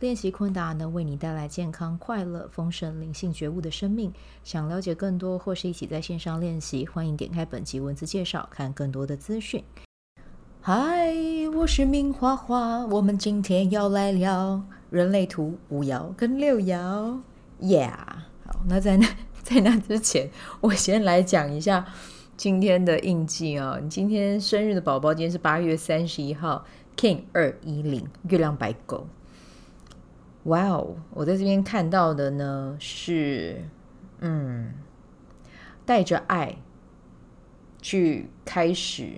练习昆达能为你带来健康、快乐、丰盛、灵性觉悟的生命。想了解更多或是一起在线上练习，欢迎点开本集文字介绍，看更多的资讯。嗨，我是明花花，我们今天要来聊人类图五爻跟六爻。Yeah，好，那在那 在那之前，我先来讲一下今天的印记、哦。你今天生日的宝宝，今天是八月三十一号，King 二一零，月亮白狗。哇哦！我在这边看到的呢是，嗯，带着爱去开始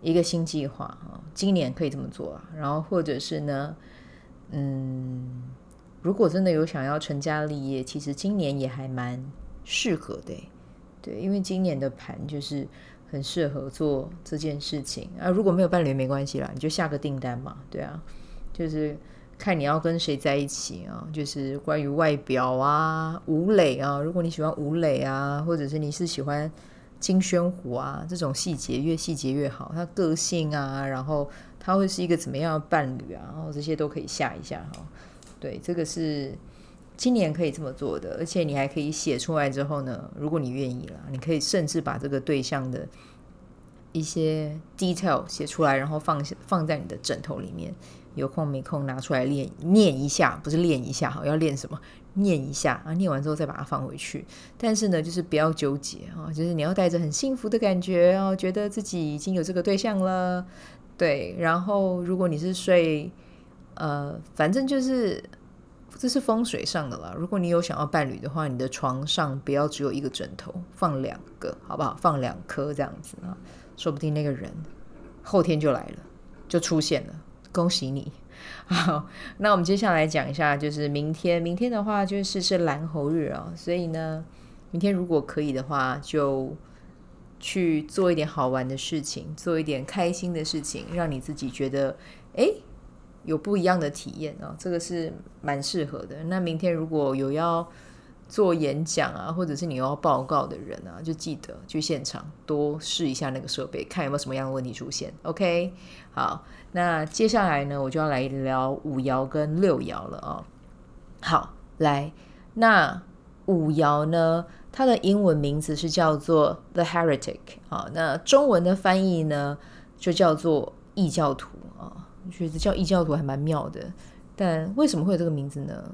一个新计划啊，今年可以这么做啊。然后或者是呢，嗯，如果真的有想要成家立业，其实今年也还蛮适合的，对，因为今年的盘就是很适合做这件事情啊。如果没有伴侣没关系啦，你就下个订单嘛，对啊，就是。看你要跟谁在一起啊，就是关于外表啊、吴磊啊，如果你喜欢吴磊啊，或者是你是喜欢金宣虎啊，这种细节越细节越好。他个性啊，然后他会是一个怎么样的伴侣啊，然后这些都可以下一下哈。对，这个是今年可以这么做的，而且你还可以写出来之后呢，如果你愿意了，你可以甚至把这个对象的一些 detail 写出来，然后放放在你的枕头里面。有空没空拿出来练念一下，不是练一下哈，要练什么？念一下啊，念完之后再把它放回去。但是呢，就是不要纠结啊，就是你要带着很幸福的感觉哦，觉得自己已经有这个对象了，对。然后如果你是睡，呃，反正就是这是风水上的啦。如果你有想要伴侣的话，你的床上不要只有一个枕头，放两个，好不好？放两颗这样子啊，说不定那个人后天就来了，就出现了。恭喜你！好，那我们接下来讲一下，就是明天。明天的话，就是是蓝猴日啊，所以呢，明天如果可以的话，就去做一点好玩的事情，做一点开心的事情，让你自己觉得哎有不一样的体验啊，这个是蛮适合的。那明天如果有要做演讲啊，或者是你要报告的人啊，就记得去现场多试一下那个设备，看有没有什么样的问题出现。OK，好，那接下来呢，我就要来聊五爻跟六爻了啊、好，来，那五爻呢，它的英文名字是叫做 The Heretic 啊、那中文的翻译呢，就叫做异教徒啊。我觉得叫异教徒还蛮妙的，但为什么会有这个名字呢？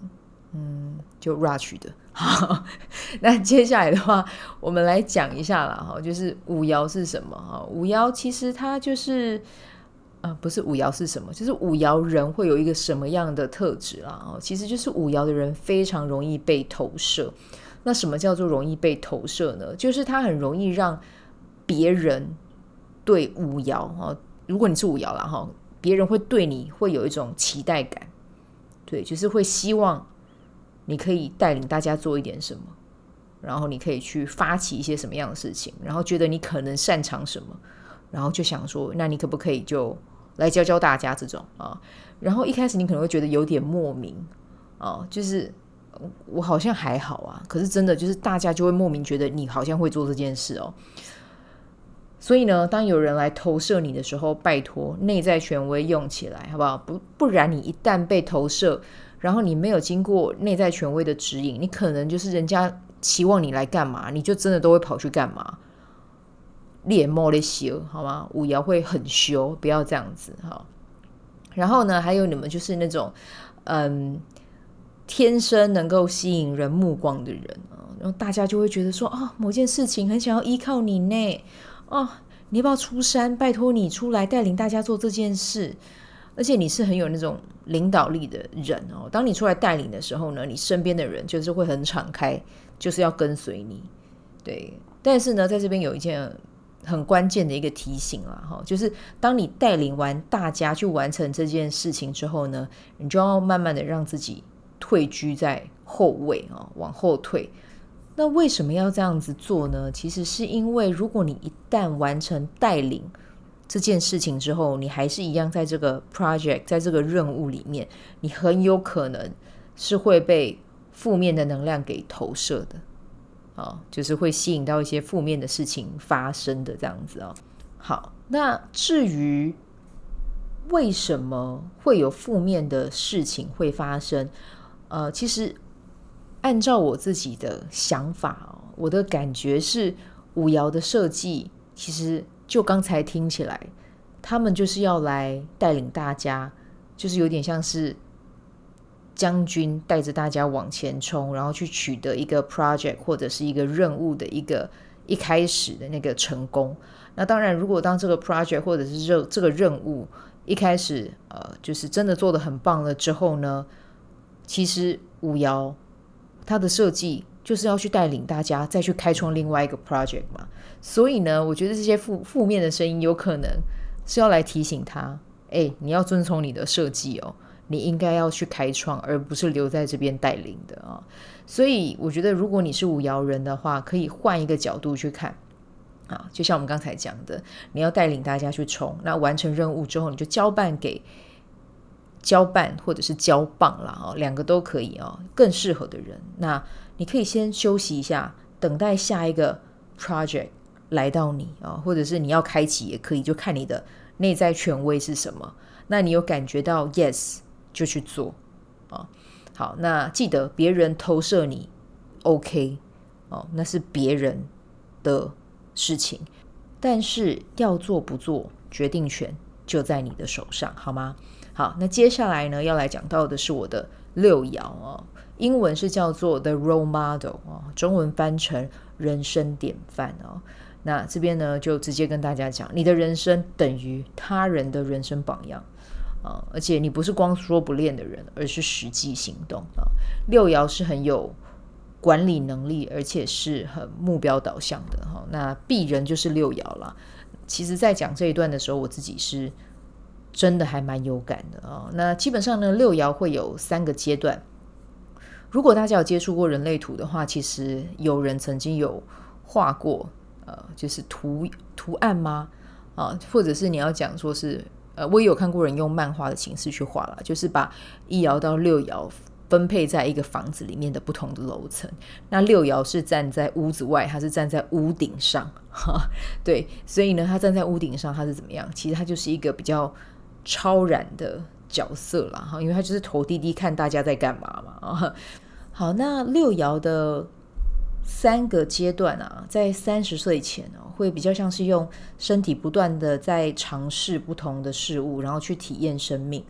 嗯，就 Rush 的。好，那接下来的话，我们来讲一下啦。哈，就是五爻是什么？哈，五爻其实它就是，呃，不是五爻是什么？就是五爻人会有一个什么样的特质啦？哦，其实就是五爻的人非常容易被投射。那什么叫做容易被投射呢？就是他很容易让别人对五爻哈，如果你是五爻啦哈，别人会对你会有一种期待感，对，就是会希望。你可以带领大家做一点什么，然后你可以去发起一些什么样的事情，然后觉得你可能擅长什么，然后就想说，那你可不可以就来教教大家这种啊？然后一开始你可能会觉得有点莫名啊，就是我好像还好啊，可是真的就是大家就会莫名觉得你好像会做这件事哦。所以呢，当有人来投射你的时候，拜托内在权威用起来，好不好？不不然你一旦被投射。然后你没有经过内在权威的指引，你可能就是人家期望你来干嘛，你就真的都会跑去干嘛。脸毛的修好吗？五爻会很修，不要这样子哈。然后呢，还有你们就是那种嗯，天生能够吸引人目光的人啊，然后大家就会觉得说啊、哦，某件事情很想要依靠你呢，哦，你要不要出山？拜托你出来带领大家做这件事。而且你是很有那种领导力的人哦。当你出来带领的时候呢，你身边的人就是会很敞开，就是要跟随你。对，但是呢，在这边有一件很关键的一个提醒啊，哈，就是当你带领完大家去完成这件事情之后呢，你就要慢慢的让自己退居在后位啊，往后退。那那为什么要这样子做呢？其实是因为，如果你一旦完成带领这件事情之后，你还是一样在这个 project，在这个任务里面，你很有可能是会被负面的能量给投射的，啊，就是会吸引到一些负面的事情发生的这样子啊。好，那至于为什么会有负面的事情会发生，呃，其实。按照我自己的想法哦，我的感觉是五爻的设计，其实就刚才听起来，他们就是要来带领大家，就是有点像是将军带着大家往前冲，然后去取得一个 project 或者是一个任务的一个一开始的那个成功。那当然，如果当这个 project 或者是这这个任务一开始呃，就是真的做的很棒了之后呢，其实五爻。它的设计就是要去带领大家再去开创另外一个 project 嘛，所以呢，我觉得这些负负面的声音有可能是要来提醒他，哎，你要遵从你的设计哦，你应该要去开创，而不是留在这边带领的啊。所以我觉得，如果你是五爻人的话，可以换一个角度去看啊，就像我们刚才讲的，你要带领大家去冲，那完成任务之后，你就交办给。交办或者是交棒啦，哦，两个都可以哦，更适合的人。那你可以先休息一下，等待下一个 project 来到你啊，或者是你要开启也可以，就看你的内在权威是什么。那你有感觉到 yes 就去做啊。好，那记得别人投射你 OK 哦，那是别人的事情，但是要做不做，决定权就在你的手上，好吗？好，那接下来呢，要来讲到的是我的六爻哦，英文是叫做 The Role Model 哦，中文翻成人生典范哦。那这边呢，就直接跟大家讲，你的人生等于他人的人生榜样啊，而且你不是光说不练的人，而是实际行动啊。六爻是很有管理能力，而且是很目标导向的哈。那鄙人就是六爻了。其实，在讲这一段的时候，我自己是。真的还蛮有感的啊、那基本上呢，六爻会有三个阶段。如果大家有接触过人类图的话，其实有人曾经有画过，呃，就是图图案吗？啊，或者是你要讲说是，呃，我也有看过人用漫画的形式去画了，就是把一爻到六爻分配在一个房子里面的不同的楼层。那六爻是站在屋子外，它是站在屋顶上，哈，对，所以呢，他站在屋顶上，他是怎么样？其实他就是一个比较。超然的角色啦哈，因为他就是头低低看大家在干嘛嘛啊。好，那六爻的三个阶段啊，在三十岁前哦，会比较像是用身体不断的在尝试不同的事物，然后去体验生命。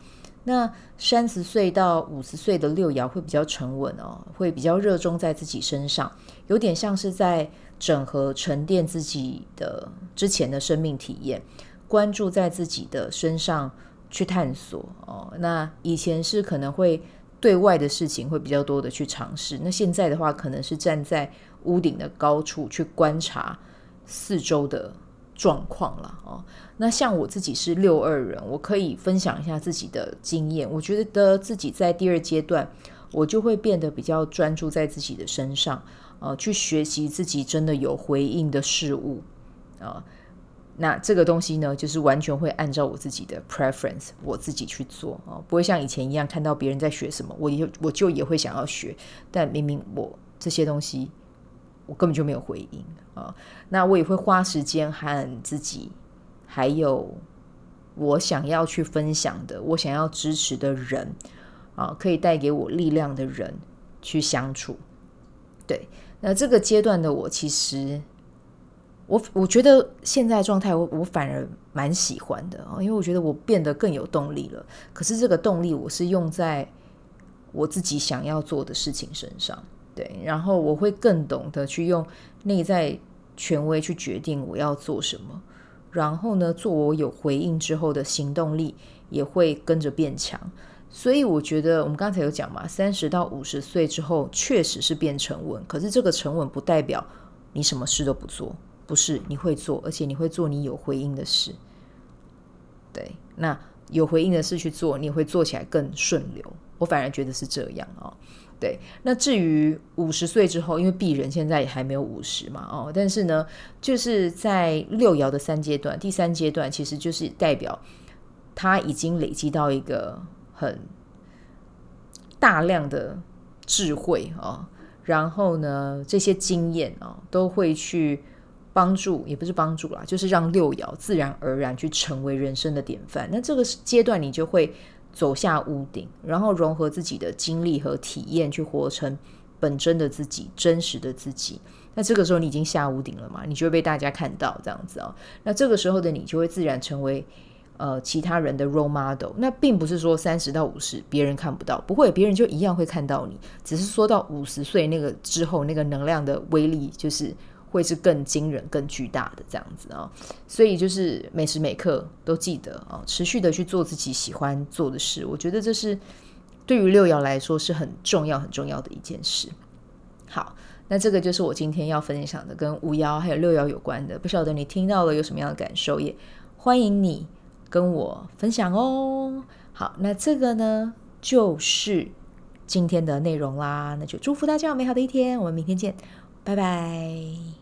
那三十岁到五十岁的六爻会比较沉稳哦，会比较热衷在自己身上，有点像是在整合沉淀自己的之前的生命体验。关注在自己的身上去探索哦，那以前是可能会对外的事情会比较多的去尝试，那现在的话可能是站在屋顶的高处去观察四周的状况了哦。那像我自己是六二人，我可以分享一下自己的经验。我觉得自己在第二阶段，我就会变得比较专注在自己的身上，呃，去学习自己真的有回应的事物啊。呃那这个东西呢，就是完全会按照我自己的 preference，我自己去做哦，不会像以前一样看到别人在学什么，我也我就也会想要学，但明明我这些东西我根本就没有回应啊、那我也会花时间和自己，还有我想要去分享的，我想要支持的人啊、可以带给我力量的人去相处。对，那这个阶段的我其实。我我觉得现在状态，我我反而蛮喜欢的啊，因为我觉得我变得更有动力了。可是这个动力，我是用在我自己想要做的事情身上，对。然后我会更懂得去用内在权威去决定我要做什么。然后呢，做我有回应之后的行动力也会跟着变强。所以我觉得我们刚才有讲嘛，三十到五十岁之后确实是变沉稳。可是这个沉稳不代表你什么事都不做。不是，你会做，而且你会做你有回应的事。对，那有回应的事去做，你会做起来更顺流。我反而觉得是这样哦。对，那至于五十岁之后，因为鄙人现在也还没有五十嘛，哦，但是呢，就是在六爻的三阶段，第三阶段其实就是代表他已经累积到一个很大量的智慧、哦，然后呢，这些经验啊、哦、都会去帮助，也不是帮助啦，就是让六爻自然而然去成为人生的典范。那这个阶段你就会。走下屋顶，然后融合自己的经历和体验，去活成本真的自己、真实的自己。那这个时候你已经下屋顶了嘛？你就会被大家看到这样子哦。那这个时候的你就会自然成为呃其他人的 role model。那并不是说三十到五十别人看不到，不会，别人就一样会看到你。只是说到五十岁那个之后，那个能量的威力就是。会是更惊人、更巨大的这样子啊，所以就是每时每刻都记得啊，持续的去做自己喜欢做的事。我觉得这是对于六爻来说是很重要、很重要的一件事。好，那这个就是我今天要分享的，跟五爻还有六爻有关的。不晓得你听到了有什么样的感受，也欢迎你跟我分享哦。好，那这个呢就是今天的内容啦。那就祝福大家有美好的一天，我们明天见，拜拜。